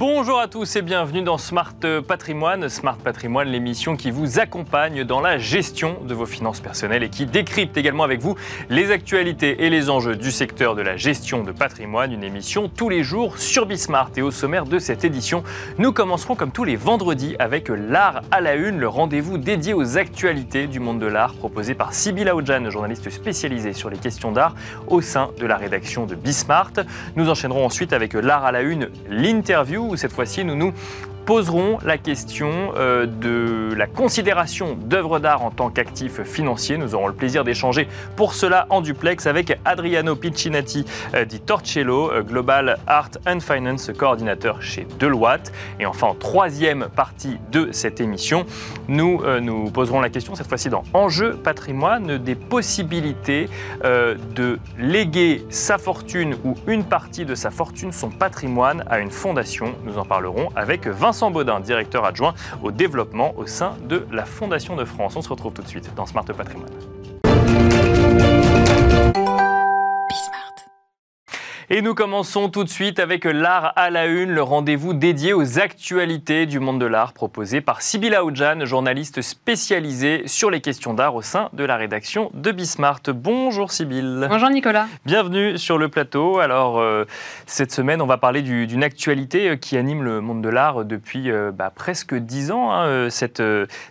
Bonjour à tous et bienvenue dans Smart Patrimoine. Smart Patrimoine, l'émission qui vous accompagne dans la gestion de vos finances personnelles et qui décrypte également avec vous les actualités et les enjeux du secteur de la gestion de patrimoine. Une émission tous les jours sur Bismart. Et au sommaire de cette édition, nous commencerons comme tous les vendredis avec l'art à la une, le rendez-vous dédié aux actualités du monde de l'art proposé par Sybille Aoudjan, journaliste spécialisée sur les questions d'art au sein de la rédaction de Bismart. Nous enchaînerons ensuite avec l'art à la une, l'interview où cette fois-ci nous nous poserons la question euh, de la considération d'œuvres d'art en tant qu'actif financier. Nous aurons le plaisir d'échanger pour cela en duplex avec Adriano Piccinati euh, di Torcello, euh, Global Art and Finance coordinateur chez Deloitte. Et enfin, en troisième partie de cette émission, nous nous poserons la question, cette fois-ci dans Enjeu patrimoine, des possibilités de léguer sa fortune ou une partie de sa fortune, son patrimoine, à une fondation. Nous en parlerons avec Vincent Vincent Baudin, directeur adjoint au développement au sein de la Fondation de France. On se retrouve tout de suite dans Smart Patrimoine. Et nous commençons tout de suite avec l'art à la une, le rendez-vous dédié aux actualités du monde de l'art proposé par Sybille Aoudjan, journaliste spécialisée sur les questions d'art au sein de la rédaction de Bismart. Bonjour Sybille. Bonjour Nicolas. Bienvenue sur le plateau. Alors euh, cette semaine, on va parler d'une actualité euh, qui anime le monde de l'art depuis euh, bah, presque dix ans. Hein, cette,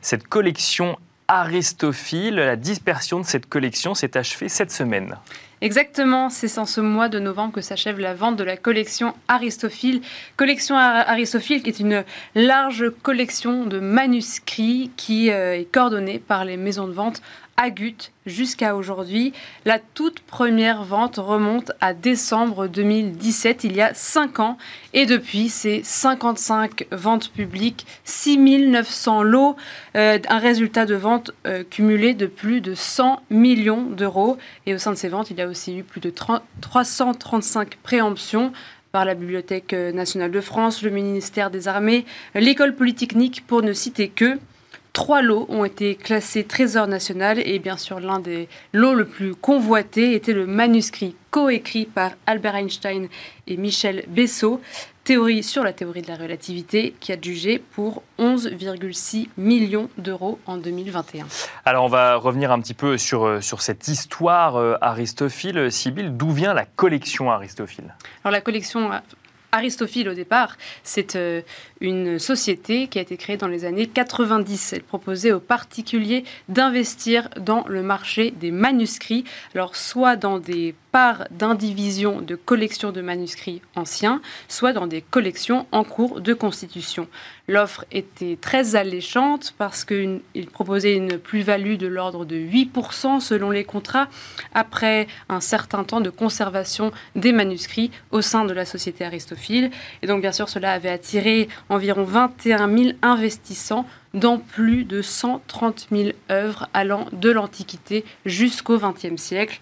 cette collection Aristophile, la dispersion de cette collection s'est achevée cette semaine. Exactement, c'est en ce mois de novembre que s'achève la vente de la collection Aristophile. Collection Aristophile qui est une large collection de manuscrits qui euh, est coordonnée par les maisons de vente Agut jusqu'à aujourd'hui. La toute première vente remonte à décembre 2017, il y a 5 ans. Et depuis, c'est 55 ventes publiques, 6900 lots, euh, un résultat de vente euh, cumulé de plus de 100 millions d'euros. Et au sein de ces ventes, il y a aussi eu plus de 335 préemptions par la Bibliothèque nationale de France, le ministère des Armées, l'école polytechnique, pour ne citer que. Trois lots ont été classés Trésor national et bien sûr l'un des lots le plus convoité était le manuscrit coécrit par Albert Einstein et Michel Bessot, théorie sur la théorie de la relativité, qui a jugé pour 11,6 millions d'euros en 2021. Alors on va revenir un petit peu sur, euh, sur cette histoire euh, Aristophile. Sibylle, d'où vient la collection Aristophile? Alors la collection Aristophile au départ, c'est euh, une société qui a été créée dans les années 90. Elle proposait aux particuliers d'investir dans le marché des manuscrits, alors soit dans des parts d'indivision de collections de manuscrits anciens, soit dans des collections en cours de constitution. L'offre était très alléchante parce qu'il proposait une plus-value de l'ordre de 8% selon les contrats après un certain temps de conservation des manuscrits au sein de la société aristophile. Et donc bien sûr cela avait attiré environ 21 000 investissants dans plus de 130 000 œuvres allant de l'Antiquité jusqu'au XXe siècle.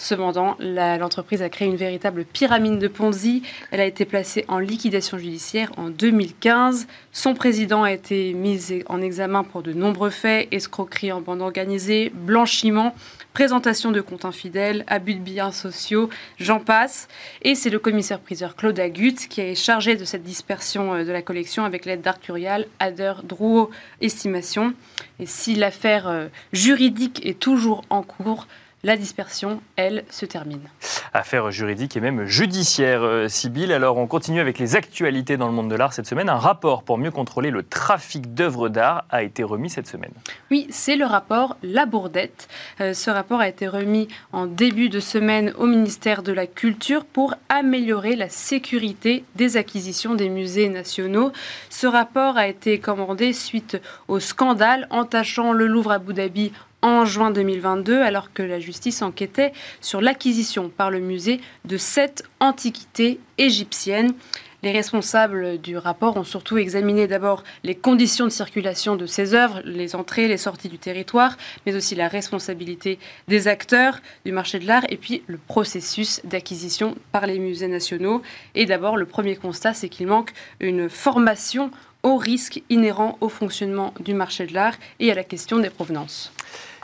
Cependant, l'entreprise a créé une véritable pyramide de Ponzi. Elle a été placée en liquidation judiciaire en 2015. Son président a été mis en examen pour de nombreux faits, escroquerie en bande organisée, blanchiment, présentation de comptes infidèles, abus de biens sociaux, j'en passe. Et c'est le commissaire-priseur Claude Agut qui est chargé de cette dispersion euh, de la collection avec l'aide d'Arcurial, Ader, Drouot, Estimation. Et si l'affaire euh, juridique est toujours en cours, la dispersion, elle, se termine. Affaire juridique et même judiciaire, euh, Sibylle. Alors, on continue avec les actualités dans le monde de l'art cette semaine. Un rapport pour mieux contrôler le trafic d'œuvres d'art a été remis cette semaine. Oui, c'est le rapport La Bourdette. Euh, ce rapport a été remis en début de semaine au ministère de la Culture pour améliorer la sécurité des acquisitions des musées nationaux. Ce rapport a été commandé suite au scandale entachant le Louvre à Abu Dhabi en juin 2022, alors que la justice enquêtait sur l'acquisition par le musée de sept antiquités égyptiennes. Les responsables du rapport ont surtout examiné d'abord les conditions de circulation de ces œuvres, les entrées, les sorties du territoire, mais aussi la responsabilité des acteurs du marché de l'art et puis le processus d'acquisition par les musées nationaux. Et d'abord, le premier constat, c'est qu'il manque une formation aux risques inhérents au fonctionnement du marché de l'art et à la question des provenances.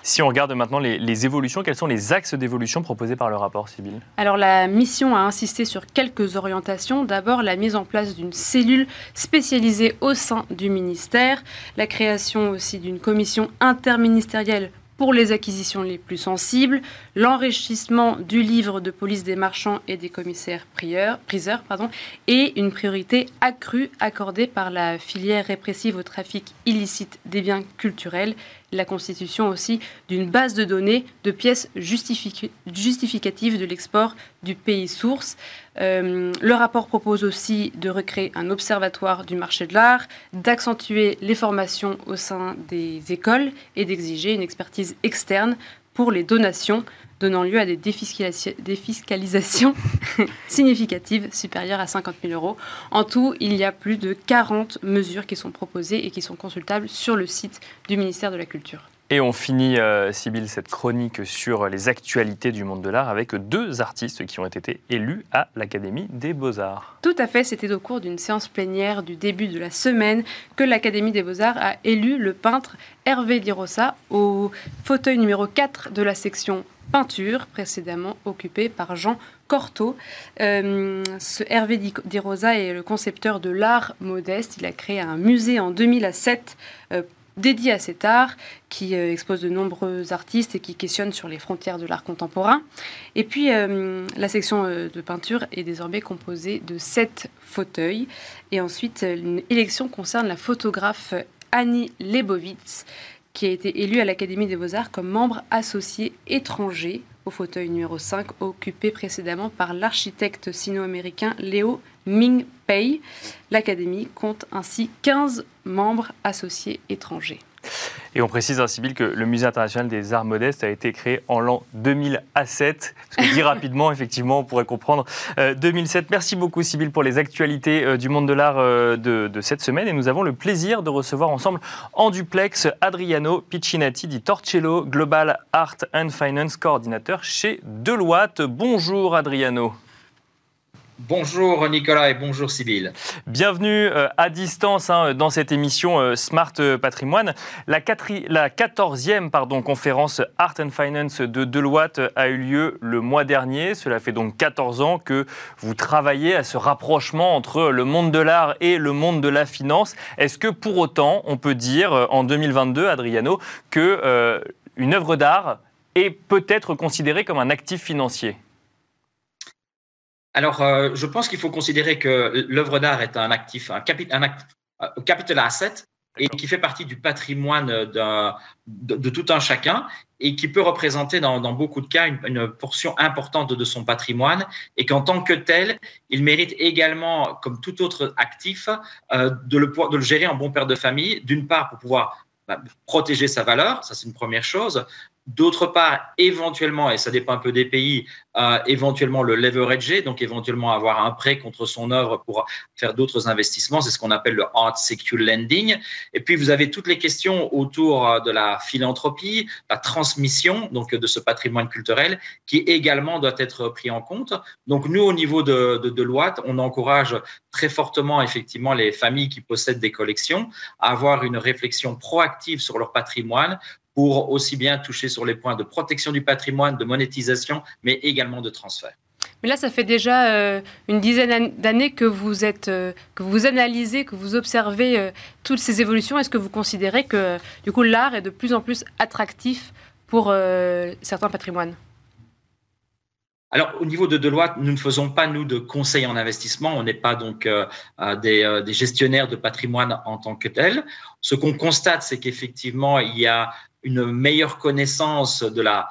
Si on regarde maintenant les, évolutions, quels sont les axes d'évolution proposés par le rapport, Sybille Alors la mission a insisté sur quelques orientations. D'abord la mise en place d'une cellule spécialisée au sein du ministère, la création aussi d'une commission interministérielle pour les acquisitions les plus sensibles, l'enrichissement du livre de police des marchands et des commissaires priseurs pardon, et une priorité accrue accordée par la filière répressive au trafic illicite des biens culturels la constitution aussi d'une base de données de pièces justificatives de l'export du pays source. Euh, le rapport propose aussi de recréer un observatoire du marché de l'art, d'accentuer les formations au sein des écoles et d'exiger une expertise externe pour les donations, donnant lieu à des défiscalisations significatives supérieures à 50 000 euros. En tout, il y a plus de 40 mesures qui sont proposées et qui sont consultables sur le site du ministère de la Culture. Et on finit, euh, cette chronique sur les actualités du monde de l'art avec deux artistes qui ont été élus à l'Académie des Beaux-Arts. Tout à fait, c'était au cours d'une séance plénière du début de la semaine que l'Académie des Beaux-Arts a élu le peintre Hervé Di Rosa au fauteuil numéro 4 de la section peinture, précédemment occupé par Jean Cortot. Euh, ce Hervé Di Rosa est le concepteur de l'art modeste. Il a créé un musée en 2007 dédié à cet art, qui euh, expose de nombreux artistes et qui questionne sur les frontières de l'art contemporain. Et puis, euh, la section euh, de peinture est désormais composée de sept fauteuils. Et ensuite, une élection concerne la photographe Annie Lebovitz, qui a été élue à l'Académie des Beaux-Arts comme membre associé étranger au fauteuil numéro 5, occupé précédemment par l'architecte sino-américain Léo Ming-Pei. L'Académie compte ainsi 15 membres associés étrangers. Et on précise à Sybille que le Musée international des arts modestes a été créé en l'an 2007. Parce que dit rapidement, effectivement, on pourrait comprendre 2007. Euh, Merci beaucoup Sybille pour les actualités euh, du monde de l'art euh, de, de, cette semaine. Et nous avons le plaisir de recevoir ensemble en duplex Adriano Piccinati di Torcello, Global Art and Finance coordinateur chez Deloitte. Bonjour Adriano. Bonjour Nicolas et bonjour Sybille. Bienvenue euh, à distance hein, dans cette émission euh, Smart Patrimoine. La, 14e pardon, conférence Art and Finance de Deloitte a eu lieu le mois dernier. Cela fait donc 14 ans que vous travaillez à ce rapprochement entre le monde de l'art et le monde de la finance. Est-ce que pour autant on peut dire euh, en 2022, Adriano, que une œuvre d'art est peut-être considérée comme un actif financier? Alors, euh, je pense qu'il faut considérer que l'œuvre d'art est un actif, un, capital asset et qui fait partie du patrimoine de, tout un chacun et qui peut représenter dans, beaucoup de cas une, portion importante de son patrimoine et qu'en tant que tel, il mérite également, comme tout autre actif, euh, de, le, de le gérer en bon père de famille, d'une part pour pouvoir bah, protéger sa valeur, ça c'est une première chose. D'autre part, éventuellement, et ça dépend un peu des pays, euh, éventuellement le leverager, donc éventuellement avoir un prêt contre son œuvre pour faire d'autres investissements, c'est ce qu'on appelle le art secure lending. Et puis vous avez toutes les questions autour euh, de la philanthropie, la transmission donc de ce patrimoine culturel qui également doit être pris en compte. Donc nous, au niveau de, de on encourage très fortement effectivement les familles qui possèdent des collections à avoir une réflexion proactive sur leur patrimoine pour aussi bien toucher sur les points de protection du patrimoine, de monétisation, mais également de transfert. Mais là, ça fait déjà euh, une dizaine d'années que vous êtes, euh, que vous analysez, que vous observez euh, toutes ces évolutions. Est-ce que vous considérez que du coup l'art est de plus en plus attractif pour certains patrimoines? Alors, au niveau de Deloitte, nous ne faisons pas, nous, de conseils en investissement. On n'est pas donc des, des, gestionnaires de patrimoine en tant que tels. Ce qu'on constate, c'est qu'effectivement, il y a une meilleure connaissance de la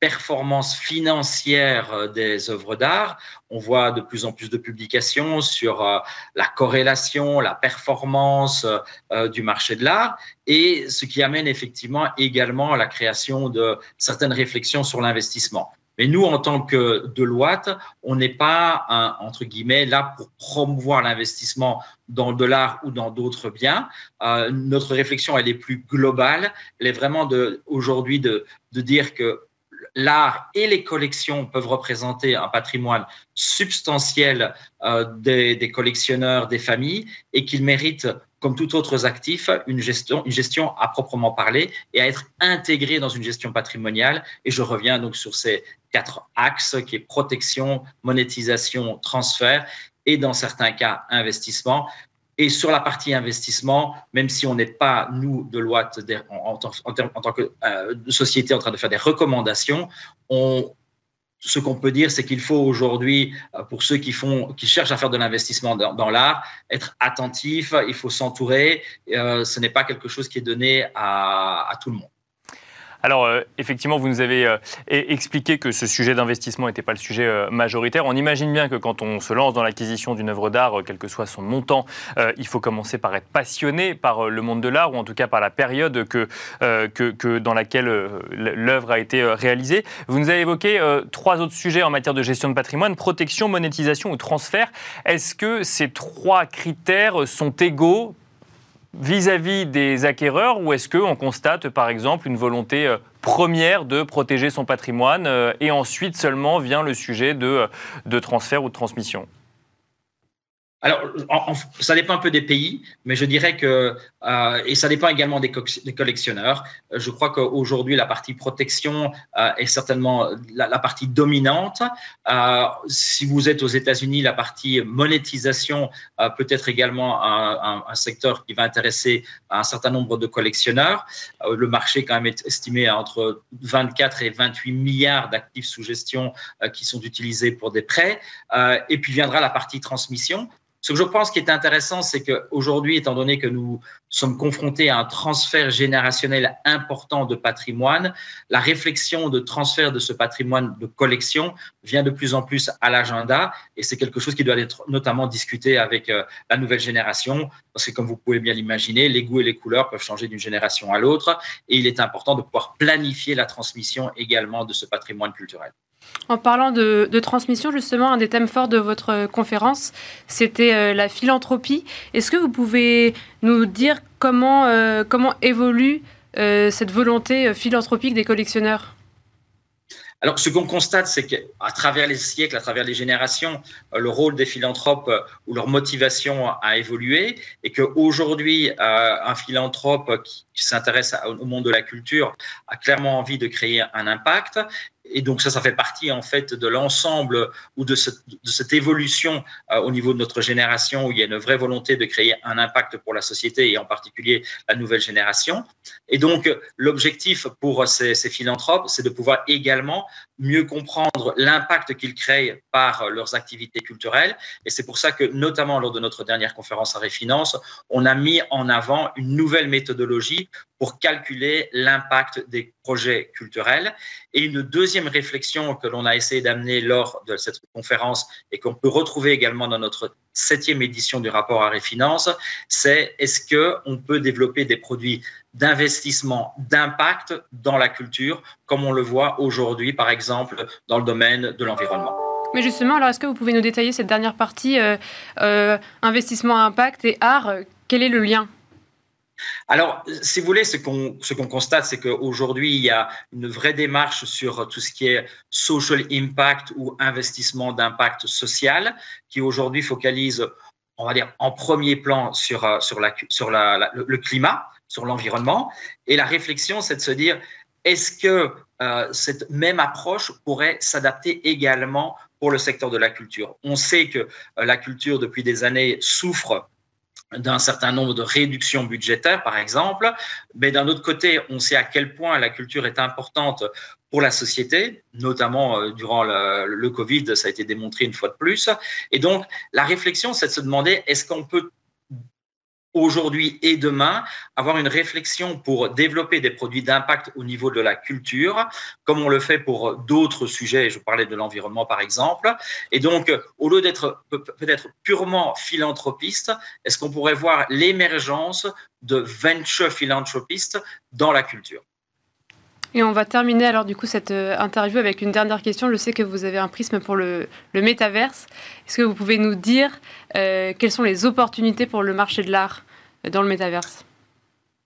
performance financière des œuvres d'art. On voit de plus en plus de publications sur euh, la corrélation, la performance euh, du marché de l'art, et ce qui amène effectivement également à la création de certaines réflexions sur l'investissement. Mais nous, en tant que Deloitte, on n'est pas, entre guillemets, là pour promouvoir l'investissement dans de l'art ou dans d'autres biens. Euh, notre réflexion, elle est plus globale. Elle est vraiment aujourd'hui de, de dire que l'art et les collections peuvent représenter un patrimoine substantiel euh, des, des, collectionneurs, des familles, et qu'ils méritent comme tout autre actif, une gestion, à proprement parler et à être intégré dans une gestion patrimoniale. Et je reviens donc sur ces quatre axes qui est protection, monétisation, transfert et dans certains cas investissement. Et sur la partie investissement, même si on n'est pas, nous, de loi en, en, tant que euh, société en train de faire des recommandations, on, ce qu'on peut dire, c'est qu'il faut aujourd'hui, euh, pour ceux qui font, qui cherchent à faire de l'investissement dans, l'art, être attentif. Il faut s'entourer. Euh, ce n'est pas quelque chose qui est donné à tout le monde. Alors, euh, effectivement, vous nous avez euh, expliqué que ce sujet d'investissement n'était pas le sujet euh, majoritaire. On imagine bien que quand on se lance dans l'acquisition d'une œuvre d'art, quel que soit son montant, il faut commencer par être passionné par le monde de l'art, ou en tout cas par la période que, dans laquelle l'œuvre a été réalisée. Vous nous avez évoqué trois autres sujets en matière de gestion de patrimoine, protection, monétisation ou transfert. Est-ce que ces trois critères sont égaux vis-à-vis des acquéreurs ou est-ce qu'on constate par exemple une volonté euh, première de protéger son patrimoine euh, et ensuite seulement vient le sujet de, euh, de transfert ou de transmission? Alors, ça dépend un peu des pays, mais je dirais que, euh, et ça dépend également des, collectionneurs. Euh, je crois qu'aujourd'hui, la partie protection euh, est certainement la, partie dominante. si vous êtes aux États-Unis, la partie monétisation peut être également un, un, secteur qui va intéresser un certain nombre de collectionneurs. le marché quand même est estimé à entre 24 et 28 milliards d'actifs sous gestion qui sont utilisés pour des prêts. et puis viendra la partie transmission. Ce que je pense qui est intéressant, c'est qu'aujourd'hui, étant donné que nous sommes confrontés à un transfert générationnel important de patrimoine, la réflexion de transfert de ce patrimoine de collection vient de plus en plus à l'agenda et c'est quelque chose qui doit être notamment discuté avec euh, la nouvelle génération parce que comme vous pouvez bien l'imaginer, les goûts et les couleurs peuvent changer d'une génération à l'autre et il est important de pouvoir planifier la transmission également de ce patrimoine culturel. En parlant de, transmission, justement, un des thèmes forts de votre conférence, c'était euh, la philanthropie. Est-ce que vous pouvez nous dire comment, euh, comment évolue euh, cette volonté philanthropique des collectionneurs? Alors, ce qu'on constate, c'est qu'à travers les siècles, à travers les générations, le rôle des philanthropes ou leur motivation a évolué et qu'aujourd'hui, un philanthrope qui s'intéresse au monde de la culture a clairement envie de créer un impact et donc ça, ça fait partie en fait de l'ensemble ou de, cette évolution euh, au niveau de notre génération où il y a une vraie volonté de créer un impact pour la société et en particulier la nouvelle génération. Et donc l'objectif pour ces, ces philanthropes, c'est de pouvoir également mieux comprendre l'impact qu'ils créent par leurs activités culturelles. Et c'est pour ça que notamment lors de notre dernière conférence à Réfinance, on a mis en avant une nouvelle méthodologie pour calculer l'impact des projets culturels. Et une deuxième réflexion que l'on a essayé d'amener lors de cette conférence et qu'on peut retrouver également dans notre septième édition du rapport à Réfinance, c'est est-ce qu'on peut développer des produits d'investissement, d'impact dans la culture, comme on le voit aujourd'hui, par exemple, dans le domaine de l'environnement? Mais justement, alors est-ce que vous pouvez nous détailler cette dernière partie, euh, euh, investissement impact et art Quel est le lien? Alors, si vous voulez, ce qu'on constate, c'est qu'aujourd'hui, il y a une vraie démarche sur tout ce qui est social impact ou investissement d'impact social, qui aujourd'hui focalise, on va dire, en premier plan sur, euh, le climat, sur l'environnement. Et la réflexion, c'est de se dire, est-ce que euh, cette même approche pourrait s'adapter également pour le secteur de la culture? On sait que euh, la culture, depuis des années, souffre d'un certain nombre de réductions budgétaires, par exemple. Mais d'un autre côté, on sait à quel point la culture est importante pour la société, notamment euh, durant le, le, Covid, ça a été démontré une fois de plus. Et donc, la réflexion, c'est de se demander, est-ce qu'on peut aujourd'hui et demain, avoir une réflexion pour développer des produits d'impact au niveau de la culture, comme on le fait pour d'autres sujets, je parlais de l'environnement par exemple. Et donc, au lieu d'être peut-être purement philanthropiste, est-ce qu'on pourrait voir l'émergence de venture philanthropistes dans la culture? Et on va terminer alors du coup cette euh, interview avec une dernière question. Je sais que vous avez un prisme pour le, le métaverse. Est-ce que vous pouvez nous dire euh, quelles sont les opportunités pour le marché de l'art? Dans le métaverse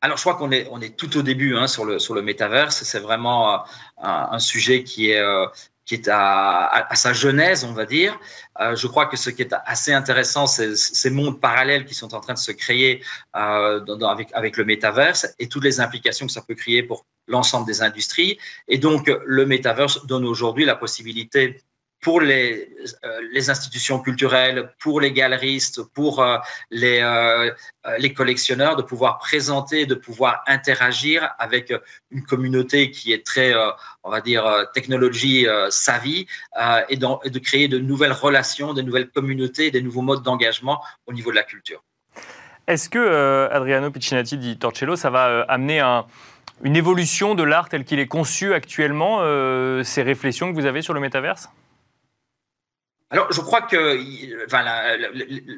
alors, je crois qu'on est, on est tout au début hein, sur, le, sur le métaverse. C'est vraiment euh, un, sujet qui est, qui est à, sa genèse, on va dire. Euh, je crois que ce qui est assez intéressant, c'est ces mondes parallèles qui sont en train de se créer euh, avec, avec le métaverse et toutes les implications que ça peut créer pour l'ensemble des industries. Et donc, le métaverse donne aujourd'hui la possibilité pour les, euh, les, institutions culturelles, pour les galeristes, pour euh, les, euh, les collectionneurs, de pouvoir présenter, de pouvoir interagir avec une communauté qui est très, on va dire, technologie savvy, et, et, de créer de nouvelles relations, de nouvelles communautés, des nouveaux modes d'engagement au niveau de la culture. Est-ce que Adriano Piccinatti di Torcello, ça va amener un, une évolution de l'art tel qu'il est conçu actuellement, ces réflexions que vous avez sur le métaverse? Alors, je crois que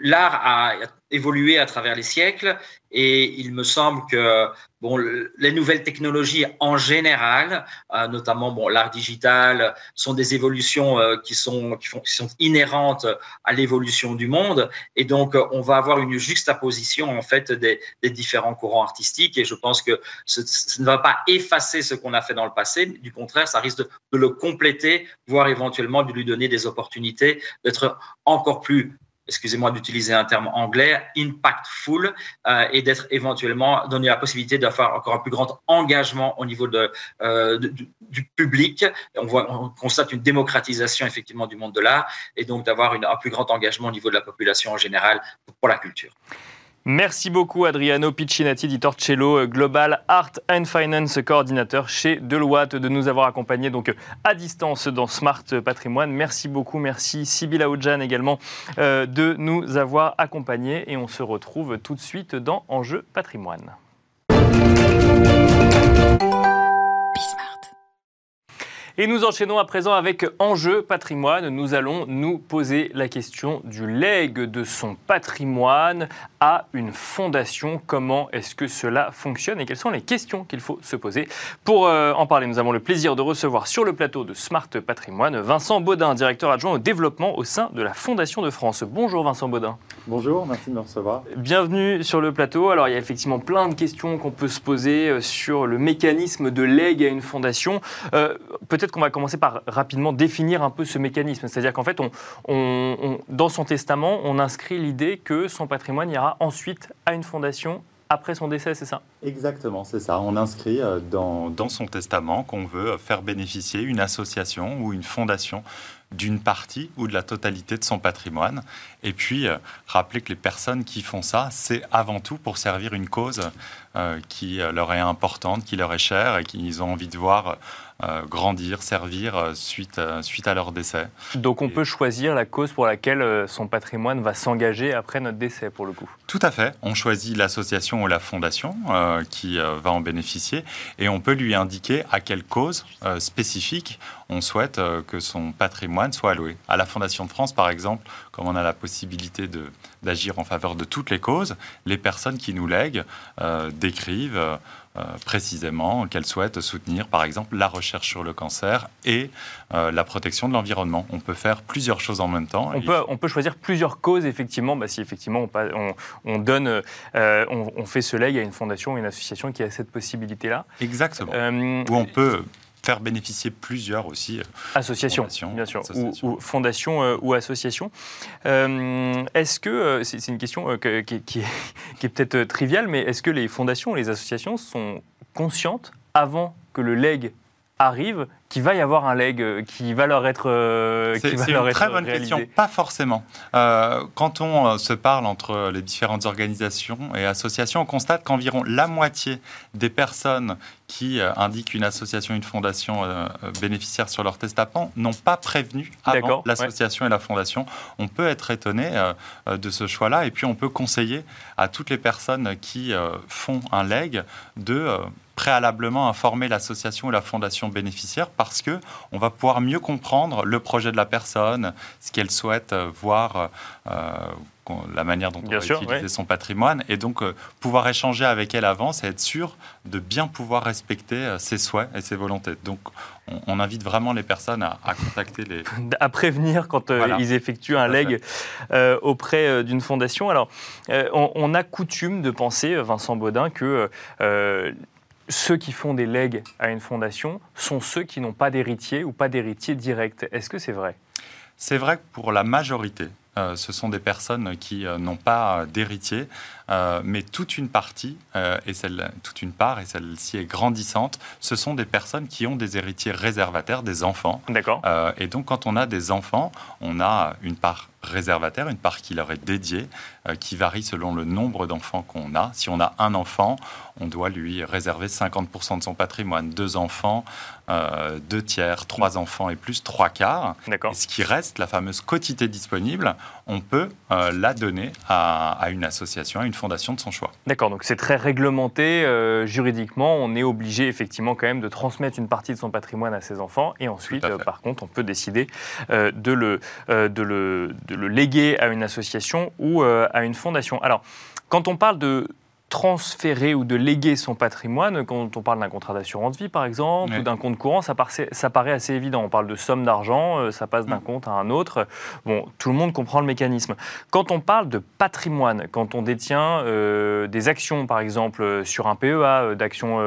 l'art a évolué à travers les siècles et il me semble que bon, les nouvelles technologies en général, euh, notamment bon, l'art digital, sont des évolutions euh, qui, sont, qui, sont inhérentes à l'évolution du monde. Et donc, on va avoir une juxtaposition en fait des, différents courants artistiques. Et je pense que ce, ne va pas effacer ce qu'on a fait dans le passé. Du contraire, ça risque de le compléter, voire éventuellement de lui donner des opportunités d'être encore plus excusez-moi d'utiliser un terme anglais, impactful, euh, et d'être éventuellement donné la possibilité d'avoir encore un plus grand engagement au niveau de, euh, du, public. On, constate une démocratisation effectivement du monde de l'art, et donc d'avoir un plus grand engagement au niveau de la population en général pour la culture. Merci beaucoup Adriano Piccinati di Torcello, Global Art and Finance coordinateur chez Deloitte, de nous avoir accompagnés donc à distance dans Smart Patrimoine. Merci beaucoup, merci Sybilla Oudjan également euh, de nous avoir accompagnés et on se retrouve tout de suite dans Enjeu Patrimoine. Et nous enchaînons à présent avec Enjeu patrimoine. Nous allons nous poser la question du legs de son patrimoine à une fondation. Comment est-ce que cela fonctionne et quelles sont les questions qu'il faut se poser Pour euh, en parler, nous avons le plaisir de recevoir sur le plateau de Smart Patrimoine Vincent Baudin, directeur adjoint au développement au sein de la Fondation de France. Bonjour Vincent Baudin. Bonjour, merci de me recevoir. Bienvenue sur le plateau. Alors il y a effectivement plein de questions qu'on peut se poser euh, sur le mécanisme de legs à une fondation. Euh, peut-être qu'on va commencer par rapidement définir un peu ce mécanisme. C'est-à-dire qu'en fait, dans son testament, on inscrit l'idée que son patrimoine ira ensuite à une fondation après son décès, c'est ça? Exactement, c'est ça. On inscrit euh, dans, dans son testament qu'on veut faire bénéficier une association ou une fondation d'une partie ou de la totalité de son patrimoine. Et puis, euh, rappeler que les personnes qui font ça, c'est avant tout pour servir une cause euh, qui leur est importante, qui leur est chère et qu'ils ont envie de voir euh, grandir, servir euh, suite, euh, suite à leur décès. Donc on peut choisir la cause pour laquelle son patrimoine va s'engager après notre décès, pour le coup Tout à fait. On choisit l'association ou la fondation qui va en bénéficier et on peut lui indiquer à quelle cause spécifique on souhaite que son patrimoine soit alloué. À la Fondation de France, par exemple, comme on a la possibilité d'agir en faveur de toutes les causes, les personnes qui nous lèguent décrivent euh, précisément qu'elle souhaite soutenir, par exemple, la recherche sur le cancer et euh, la protection de l'environnement. On peut faire plusieurs choses en même temps. On, peut, on peut choisir plusieurs causes, effectivement, bah, si effectivement on, on donne, euh, on, fait ce leg à une fondation, une association qui a cette possibilité-là. Exactement. Ou on peut faire bénéficier plusieurs aussi. Euh, associations, bien sûr, Ou, fondations euh, ou associations. Euh, est-ce que, c'est une question qui, qui, est, peut-être triviale, mais est-ce que les fondations, les associations sont conscientes avant que le leg arrive qu'il va y avoir un leg euh, qui va leur être euh, C'est une très bonne question. Pas forcément. Euh, quand on se parle entre les différentes organisations et associations, on constate qu'environ la moitié des personnes qui indiquent une association, une fondation bénéficiaire sur leur testament n'ont pas prévenu avant l'association et la fondation. On peut être étonné de ce choix-là et puis on peut conseiller à toutes les personnes qui font un leg de préalablement informer l'association ou la fondation bénéficiaire parce que on va pouvoir mieux comprendre le projet de la personne, ce qu'elle souhaite euh, voir, euh, la manière dont on va utiliser son patrimoine, et donc euh, pouvoir échanger avec elle avant, et être sûr de bien pouvoir respecter ses souhaits et ses volontés. Donc on, invite vraiment les personnes à, contacter les... à prévenir quand ils effectuent un leg auprès d'une fondation. Alors, on, on, a coutume de penser, Vincent Baudin, que ceux qui font des legs à une fondation sont ceux qui n'ont pas d'héritier ou pas d'héritier direct. Est-ce que c'est vrai? C'est vrai que pour la majorité, euh, ce sont des personnes qui euh, n'ont pas d'héritier, euh, mais toute une partie, et celle, toute une part, et celle-ci est grandissante, ce sont des personnes qui ont des héritiers réservataires, des enfants. D'accord. et donc, quand on a des enfants, on a une part réservataire, une part qui leur est dédiée, qui varie selon le nombre d'enfants qu'on a. Si on a un enfant, on doit lui réserver 50% de son patrimoine. Deux enfants, deux tiers, trois enfants et plus, trois quarts. D'accord. Et ce qui reste, la fameuse quotité disponible, on peut euh, la donner à, une association, à une fondation de son choix. D'accord, donc c'est très réglementé euh, juridiquement. On est obligé effectivement quand même de transmettre une partie de son patrimoine à ses enfants et ensuite, euh, par contre, on peut décider de, le, de, le, de le léguer à une association ou à une fondation. Alors, quand on parle de transférer ou de léguer son patrimoine, quand on parle d'un contrat d'assurance vie par exemple, ou d'un compte courant, ça, ça, paraît assez évident. On parle de somme d'argent, euh, ça passe d'un mm. compte à un autre. Bon, tout le monde comprend le mécanisme. Quand on parle de patrimoine, quand on détient euh, des actions par exemple sur un PEA, euh, d'actions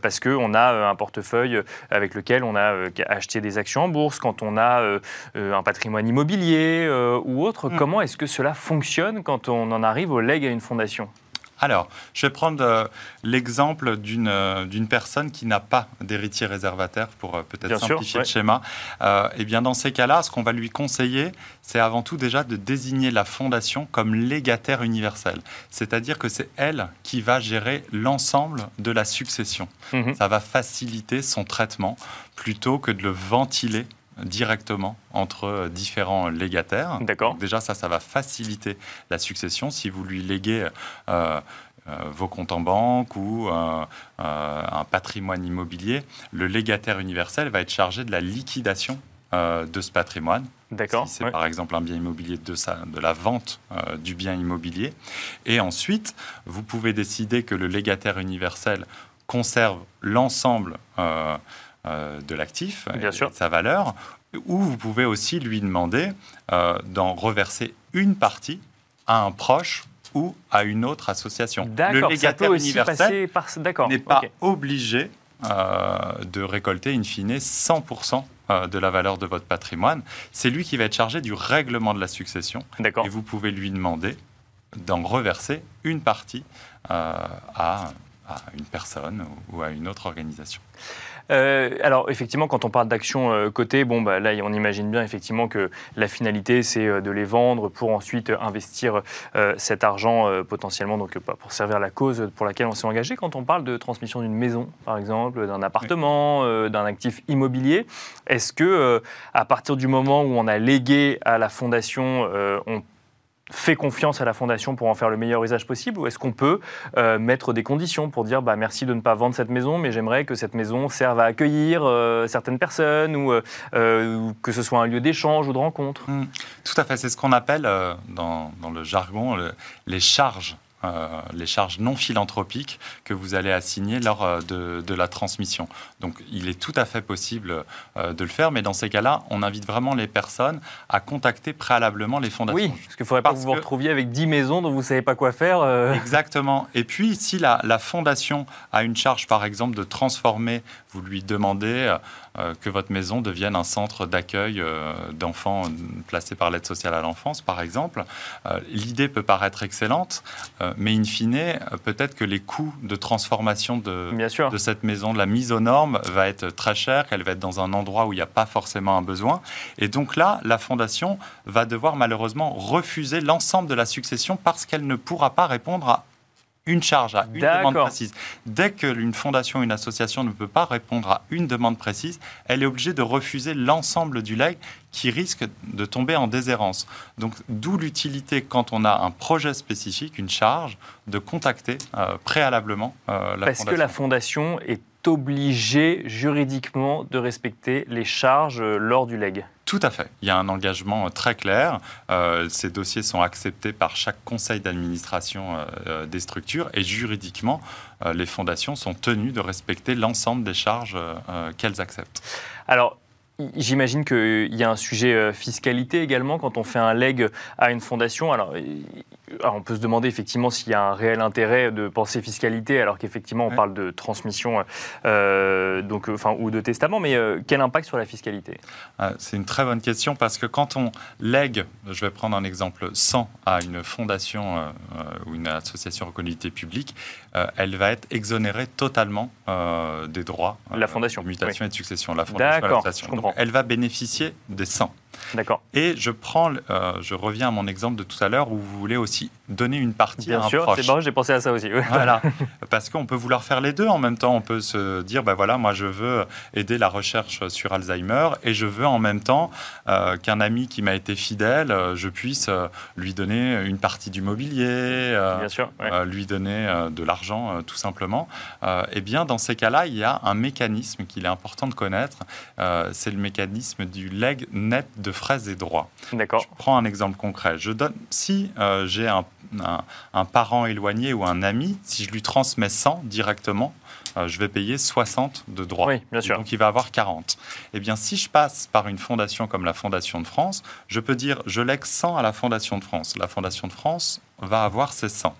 parce qu'on a un portefeuille avec lequel on a acheté des actions en bourse, quand on a un patrimoine immobilier ou autre, mm. comment est-ce que cela fonctionne quand on en arrive au leg à une fondation? Alors, je vais prendre euh, l'exemple euh, d'une personne qui n'a pas d'héritier réservataire pour euh, peut-être simplifier le schéma. eh bien, dans ces cas-là, ce qu'on va lui conseiller, c'est avant tout déjà de désigner la fondation comme légataire universel. C'est-à-dire que c'est elle qui va gérer l'ensemble de la succession. Mhm. Ça va faciliter son traitement plutôt que de le ventiler directement entre euh, différents légataires. D'accord. Déjà, ça, ça va faciliter la succession. Si vous lui léguez euh, euh, vos comptes en banque ou un patrimoine immobilier, le légataire universel va être chargé de la liquidation de ce patrimoine. D'accord. Si c'est par exemple un bien immobilier, de, de la vente du bien immobilier. Et ensuite, vous pouvez décider que le légataire universel conserve l'ensemble euh, de l'actif et de sa valeur, ou vous pouvez aussi lui demander euh, d'en reverser une partie à un proche ou à une autre association. Le légataire universel n'est pas obligé euh, de récolter in fine 100% de la valeur de votre patrimoine. C'est lui qui va être chargé du règlement de la succession. Et vous pouvez lui demander d'en reverser une partie à, à, une personne ou à une autre organisation. Euh, alors effectivement, quand on parle d'actions euh, cotées, bon, bah, là on imagine bien effectivement que la finalité c'est euh, de les vendre pour ensuite investir cet argent potentiellement donc pour servir la cause pour laquelle on s'est engagé. Quand on parle de transmission d'une maison, par exemple, d'un appartement, d'un actif immobilier, est-ce que à partir du moment où on a légué à la fondation, on fait confiance à la fondation pour en faire le meilleur usage possible ou est-ce qu'on peut euh, mettre des conditions pour dire bah, merci de ne pas vendre cette maison mais j'aimerais que cette maison serve à accueillir euh, certaines personnes euh, ou, que ce soit un lieu d'échange ou de rencontre? Mmh. Tout à fait, c'est ce qu'on appelle dans, dans, le jargon les charges euh, les charges non philanthropiques que vous allez assigner lors euh, de, la transmission. Donc il est tout à fait possible euh, de le faire, mais dans ces cas-là, on invite vraiment les personnes à contacter préalablement les fondations. Oui, parce qu'il ne faudrait pas que vous vous retrouviez avec 10 maisons dont vous ne savez pas quoi faire. Exactement. Et puis si la, la, fondation a une charge, par exemple, de transformer, vous lui demandez euh, que votre maison devienne un centre d'accueil euh, d'enfants placés par l'aide sociale à l'enfance, par exemple. Euh, l'idée peut paraître excellente, mais in fine, peut-être que les coûts de transformation de, de cette maison, de la mise aux normes, va être très cher, qu'elle va être dans un endroit où il n'y a pas forcément un besoin. Et donc là, la fondation va devoir malheureusement refuser l'ensemble de la succession parce qu'elle ne pourra pas répondre à une charge à une demande précise. Dès qu'une fondation, une association ne peut pas répondre à une demande précise, elle est obligée de refuser l'ensemble du leg qui risque de tomber en déshérence. Donc, d'où l'utilité, quand on a un projet spécifique, une charge, de contacter euh, préalablement euh, la Parce que la fondation est obligée juridiquement de respecter les charges euh, lors du leg. Tout à fait. Il y a un engagement très clair. Euh, ces dossiers sont acceptés par chaque conseil d'administration euh, des structures et juridiquement, les fondations sont tenues de respecter l'ensemble des charges qu'elles acceptent. Alors, J'imagine qu'il y a un sujet fiscalité également quand on fait un leg à une fondation. On peut se demander effectivement s'il y a un réel intérêt de penser fiscalité alors qu'effectivement on parle de transmission euh, donc, enfin, ou de testament, mais quel impact sur la fiscalité? C'est une très bonne question parce que quand on lègue, je vais prendre un exemple, 100 à une fondation ou une association reconnue publique, elle va être exonérée totalement des droits. La fondation. de mutation et de succession. La fondation. Donc, elle va bénéficier des 100. D'accord. Et je prends, euh, je reviens à mon exemple de tout à l'heure où vous voulez aussi donner une partie Bien à un sûr, c'est bon, j'ai pensé à ça aussi. Voilà, parce qu'on peut vouloir faire les deux en même temps. On peut se dire, ben voilà, moi je veux aider la recherche sur Alzheimer et je veux en même temps euh, qu'un ami qui m'a été fidèle, euh, je puisse lui donner une partie du mobilier, Bien sûr, lui donner de l'argent tout simplement. eh bien, dans ces cas-là, il y a un mécanisme qu'il est important de connaître. c'est le mécanisme du leg net de frais et droits. D'accord. Je prends un exemple concret. Je donne, si euh, j'ai un, un, parent éloigné ou un ami, si je lui transmets 100 directement, euh, je vais payer 60 de droits. Oui, bien sûr. Donc il va avoir 40. Eh bien, si je passe par une fondation comme la Fondation de France, je peux dire je lègue 100 à la Fondation de France. La Fondation de France va avoir ses 100.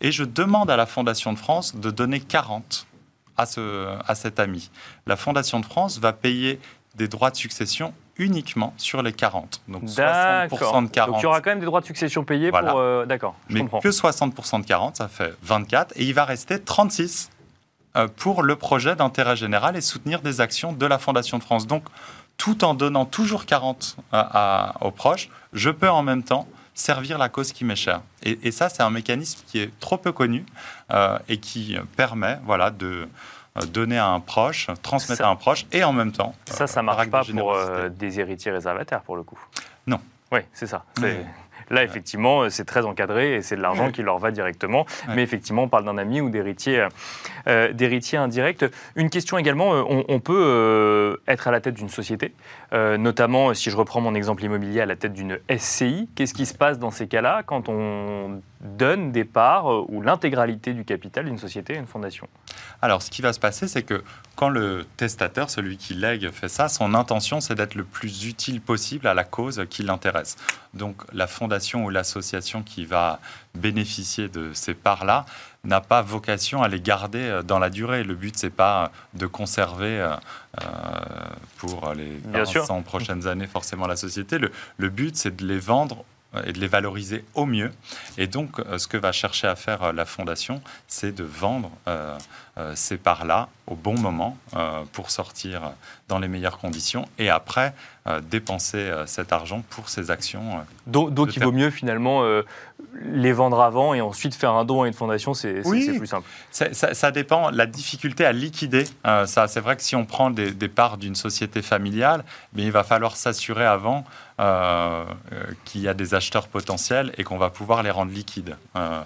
Et je demande à la Fondation de France de donner 40 à, ce, à cet ami. La Fondation de France va payer des droits de succession uniquement sur les 40. Donc 60% de 40. Donc il y aura quand même des droits de succession payés pour. Euh, d'accord, Mais que 60% de 40, ça fait 24. Et il va rester 36 euh, pour le projet d'intérêt général et soutenir des actions de la Fondation de France. Donc tout en donnant toujours 40 aux proches, je peux en même temps servir la cause qui m'est chère. Et, ça, c'est un mécanisme qui est trop peu connu euh, et qui permet voilà, de, euh, donner à un proche, transmettre à un proche, et en même temps. Ça, ça ne marche pas pour euh, des héritiers réservataires, pour le coup. Non. Oui, c'est ça. Là, effectivement, euh, c'est très encadré et c'est de l'argent qui leur va directement. Mais effectivement, on parle d'un ami ou d'héritier euh, indirect. Une question également, on, peut être à la tête d'une société, notamment si je reprends mon exemple immobilier à la tête d'une SCI. Qu'est-ce qui se passe dans ces cas-là quand on donne des parts euh, ou l'intégralité du capital d'une société à une fondation Alors, ce qui va se passer, c'est que quand le testateur, celui qui lègue, fait ça, son intention, c'est d'être le plus utile possible à la cause qui l'intéresse. Donc, la fondation ou l'association qui va bénéficier de ces parts-là n'a pas vocation à les garder euh, dans la durée. Le but, c'est pas de conserver euh, pour les 100 prochaines années forcément la société. Le, le but, c'est de les vendre et de les valoriser au mieux. Et donc, euh, ce que va chercher à faire euh, la Fondation, c'est de vendre euh, ces parts-là au bon moment pour sortir dans les meilleures conditions et après dépenser cet argent pour ces actions. donc, il vaut mieux finalement les vendre avant et ensuite faire un don à une fondation, c'est plus simple. Ça, dépend. La difficulté à liquider, ça, c'est vrai que si on prend des, parts d'une société familiale, mais il va falloir s'assurer avant qu'il y a des acheteurs potentiels et qu'on va pouvoir les rendre liquides. Euh,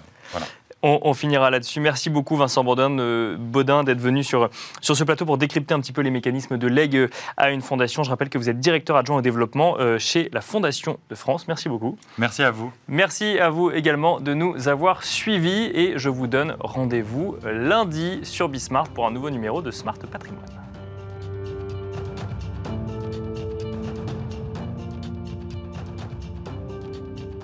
on, finira là-dessus. Merci beaucoup Vincent Baudin, euh, Baudin d'être venu sur, sur ce plateau pour décrypter un petit peu les mécanismes de legs à une fondation. Je rappelle que vous êtes directeur adjoint au développement chez la Fondation de France. Merci beaucoup. Merci à vous. Merci à vous également de nous avoir suivis et je vous donne rendez-vous lundi sur Bismart pour un nouveau numéro de Smart Patrimoine.